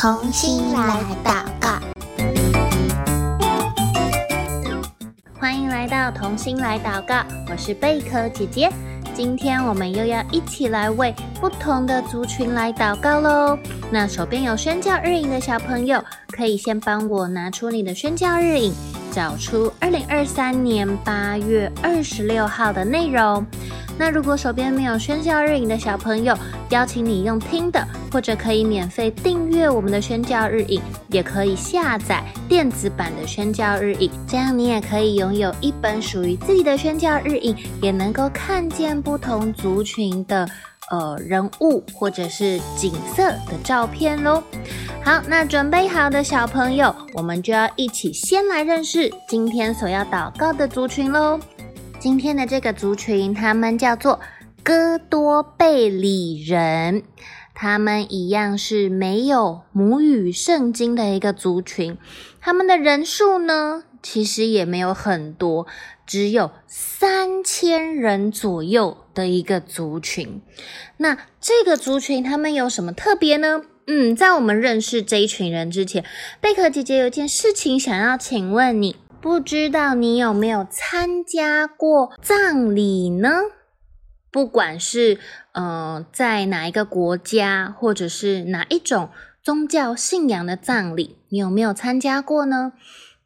同心来祷告，欢迎来到童心来祷告，我是贝壳姐姐。今天我们又要一起来为不同的族群来祷告喽。那手边有宣教日影的小朋友，可以先帮我拿出你的宣教日影，找出二零二三年八月二十六号的内容。那如果手边没有宣教日影的小朋友，邀请你用听的，或者可以免费订阅我们的宣教日影，也可以下载电子版的宣教日影，这样你也可以拥有一本属于自己的宣教日影，也能够看见不同族群的呃人物或者是景色的照片喽。好，那准备好的小朋友，我们就要一起先来认识今天所要祷告的族群喽。今天的这个族群，他们叫做哥多贝里人，他们一样是没有母语圣经的一个族群。他们的人数呢，其实也没有很多，只有三千人左右的一个族群。那这个族群他们有什么特别呢？嗯，在我们认识这一群人之前，贝壳姐姐有件事情想要请问你。不知道你有没有参加过葬礼呢？不管是呃在哪一个国家，或者是哪一种宗教信仰的葬礼，你有没有参加过呢？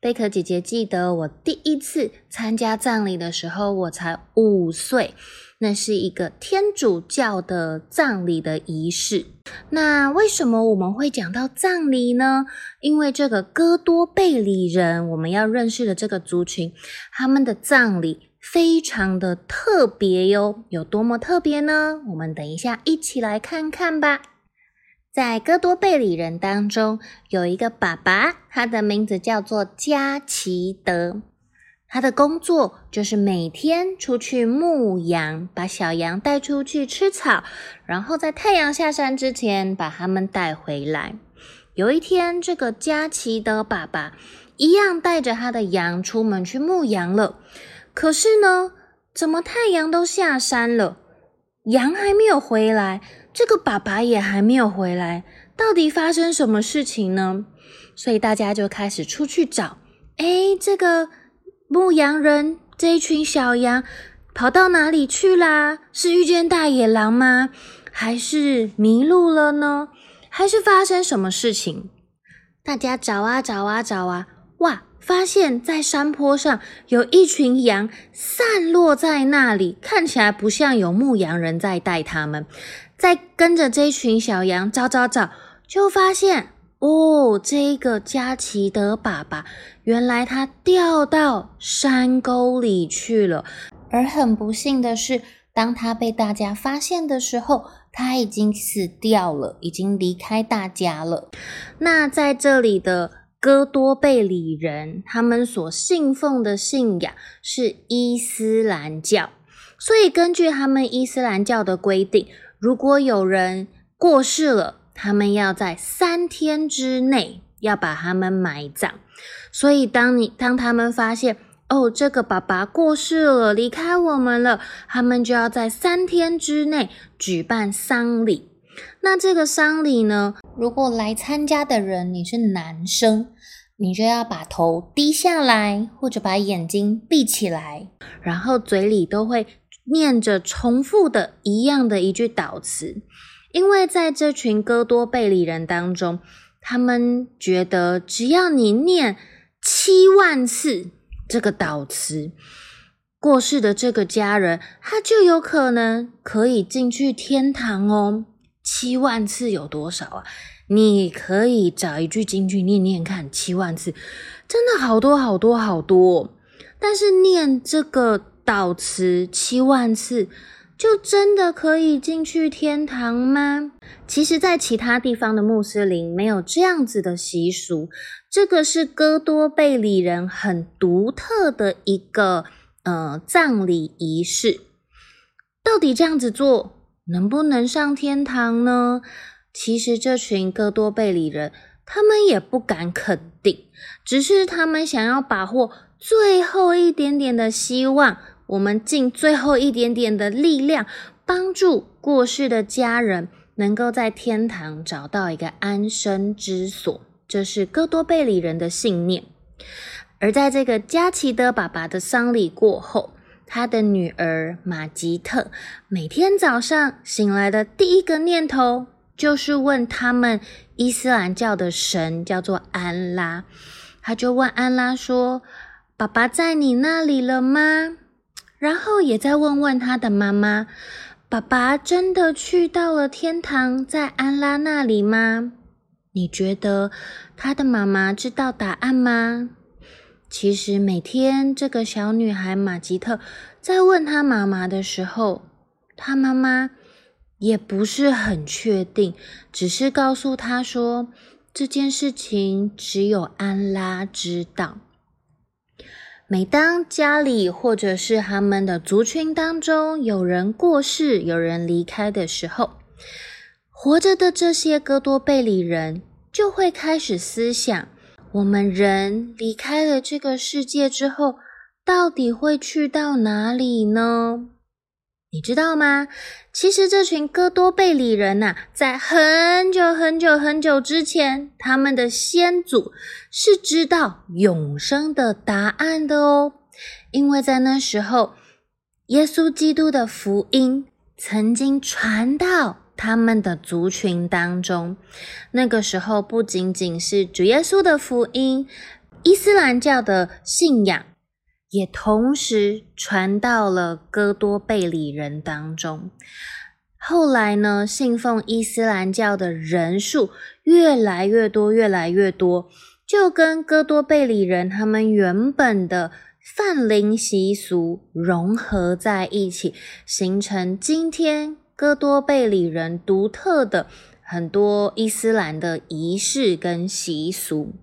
贝壳姐姐记得我第一次参加葬礼的时候，我才五岁。那是一个天主教的葬礼的仪式。那为什么我们会讲到葬礼呢？因为这个哥多贝里人，我们要认识的这个族群，他们的葬礼非常的特别哟。有多么特别呢？我们等一下一起来看看吧。在哥多贝里人当中，有一个爸爸，他的名字叫做加奇德。他的工作就是每天出去牧羊，把小羊带出去吃草，然后在太阳下山之前把他们带回来。有一天，这个加奇德爸爸一样带着他的羊出门去牧羊了。可是呢，怎么太阳都下山了，羊还没有回来，这个爸爸也还没有回来，到底发生什么事情呢？所以大家就开始出去找。诶，这个。牧羊人这一群小羊跑到哪里去啦？是遇见大野狼吗？还是迷路了呢？还是发生什么事情？大家找啊找啊找啊，哇！发现在山坡上有一群羊散落在那里，看起来不像有牧羊人在带他们。再跟着这群小羊找找找，就发现。哦，这个加奇的爸爸，原来他掉到山沟里去了。而很不幸的是，当他被大家发现的时候，他已经死掉了，已经离开大家了。那在这里的哥多贝里人，他们所信奉的信仰是伊斯兰教，所以根据他们伊斯兰教的规定，如果有人过世了，他们要在三天之内要把他们埋葬，所以当你当他们发现哦，这个爸爸过世了，离开我们了，他们就要在三天之内举办丧礼。那这个丧礼呢，如果来参加的人你是男生，你就要把头低下来，或者把眼睛闭起来，然后嘴里都会念着重复的一样的一句祷词。因为在这群哥多贝里人当中，他们觉得只要你念七万次这个祷词，过世的这个家人他就有可能可以进去天堂哦。七万次有多少啊？你可以找一句经句念念看，七万次真的好多好多好多。但是念这个祷词七万次。就真的可以进去天堂吗？其实，在其他地方的穆斯林没有这样子的习俗，这个是哥多贝里人很独特的一个呃葬礼仪式。到底这样子做能不能上天堂呢？其实，这群哥多贝里人他们也不敢肯定，只是他们想要把握最后一点点的希望。我们尽最后一点点的力量，帮助过世的家人能够在天堂找到一个安身之所，这是哥多贝里人的信念。而在这个加奇德爸爸的丧礼过后，他的女儿玛吉特每天早上醒来的第一个念头就是问他们伊斯兰教的神叫做安拉，他就问安拉说：“爸爸在你那里了吗？”然后也再问问他的妈妈：“爸爸真的去到了天堂，在安拉那里吗？”你觉得他的妈妈知道答案吗？其实每天，这个小女孩玛吉特在问她妈妈的时候，她妈妈也不是很确定，只是告诉她说，这件事情只有安拉知道。每当家里或者是他们的族群当中有人过世、有人离开的时候，活着的这些哥多贝里人就会开始思想。我们人离开了这个世界之后，到底会去到哪里呢？你知道吗？其实这群哥多贝里人呐，在很久很久很久之前，他们的先祖是知道永生的答案的哦，因为在那时候，耶稣基督的福音曾经传到。他们的族群当中，那个时候不仅仅是主耶稣的福音，伊斯兰教的信仰也同时传到了哥多贝里人当中。后来呢，信奉伊斯兰教的人数越来越多，越来越多，就跟哥多贝里人他们原本的泛灵习俗融合在一起，形成今天。哥多贝里人独特的很多伊斯兰的仪式跟习俗。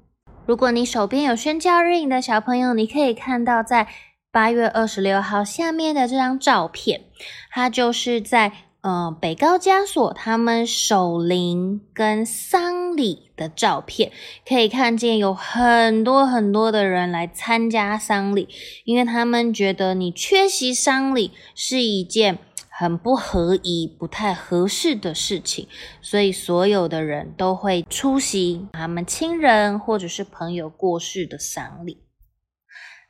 如果你手边有宣教日影的小朋友，你可以看到在八月二十六号下面的这张照片，它就是在呃北高加索他们守灵跟丧礼的照片。可以看见有很多很多的人来参加丧礼，因为他们觉得你缺席丧礼是一件。很不合宜、不太合适的事情，所以所有的人都会出席他们亲人或者是朋友过世的丧礼。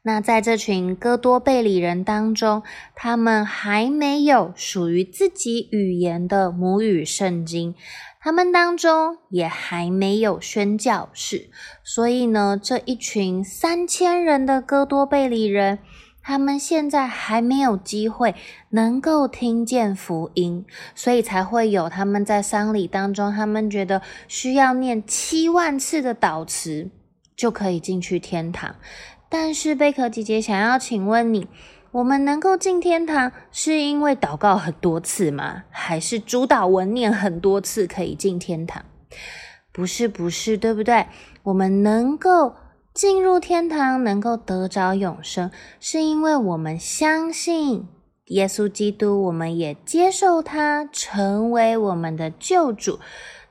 那在这群哥多贝里人当中，他们还没有属于自己语言的母语圣经，他们当中也还没有宣教士，所以呢，这一群三千人的哥多贝里人。他们现在还没有机会能够听见福音，所以才会有他们在丧礼当中，他们觉得需要念七万次的祷词就可以进去天堂。但是贝壳姐姐想要请问你，我们能够进天堂是因为祷告很多次吗？还是主祷文念很多次可以进天堂？不是，不是，对不对？我们能够。进入天堂能够得着永生，是因为我们相信耶稣基督，我们也接受他成为我们的救主。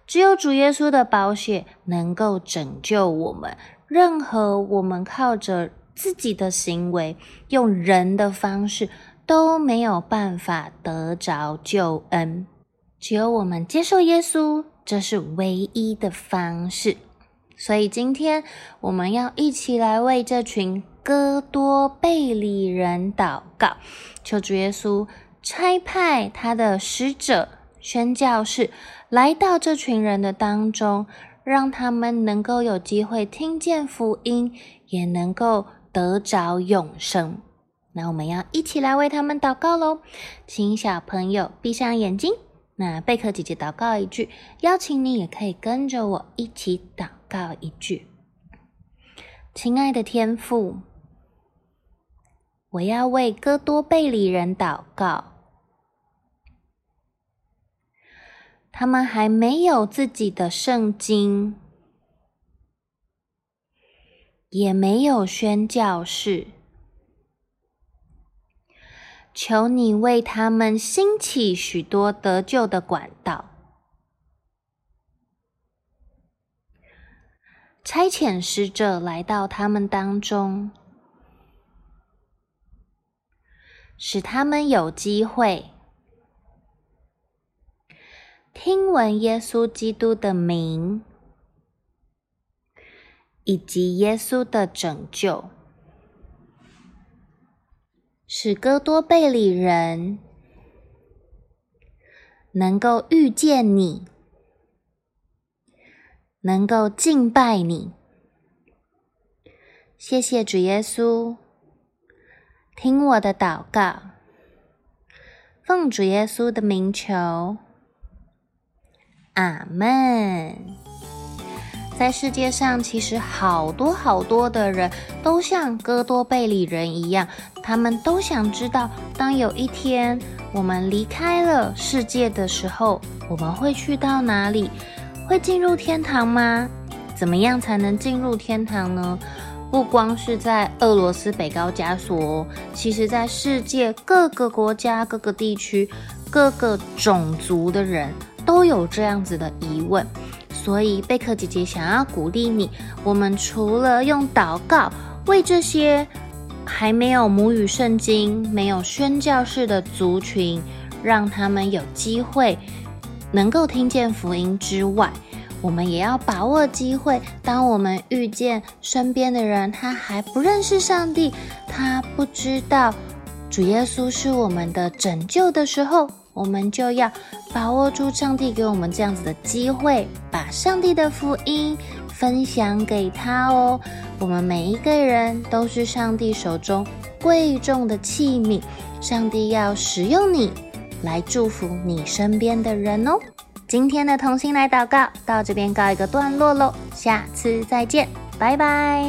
只有主耶稣的宝血能够拯救我们。任何我们靠着自己的行为，用人的方式都没有办法得着救恩。只有我们接受耶稣，这是唯一的方式。所以今天我们要一起来为这群哥多贝里人祷告，求主耶稣差派他的使者、宣教士来到这群人的当中，让他们能够有机会听见福音，也能够得着永生。那我们要一起来为他们祷告喽，请小朋友闭上眼睛。那贝壳姐姐祷告一句，邀请你也可以跟着我一起祷告一句。亲爱的天父，我要为哥多贝里人祷告，他们还没有自己的圣经，也没有宣教士。求你为他们兴起许多得救的管道，差遣使者来到他们当中，使他们有机会。听闻耶稣基督的名，以及耶稣的拯救，使哥多贝里人能够遇见你，能够敬拜你。谢谢主耶稣，听我的祷告，奉主耶稣的名求。阿门。在世界上，其实好多好多的人都像哥多贝里人一样，他们都想知道，当有一天我们离开了世界的时候，我们会去到哪里？会进入天堂吗？怎么样才能进入天堂呢？不光是在俄罗斯北高加索，其实在世界各个国家、各个地区、各个种族的人。都有这样子的疑问，所以贝克姐姐想要鼓励你。我们除了用祷告为这些还没有母语圣经、没有宣教士的族群，让他们有机会能够听见福音之外，我们也要把握机会。当我们遇见身边的人，他还不认识上帝，他不知道主耶稣是我们的拯救的时候，我们就要把握住上帝给我们这样子的机会，把上帝的福音分享给他哦。我们每一个人都是上帝手中贵重的器皿，上帝要使用你来祝福你身边的人哦。今天的同心来祷告到这边告一个段落喽，下次再见，拜拜。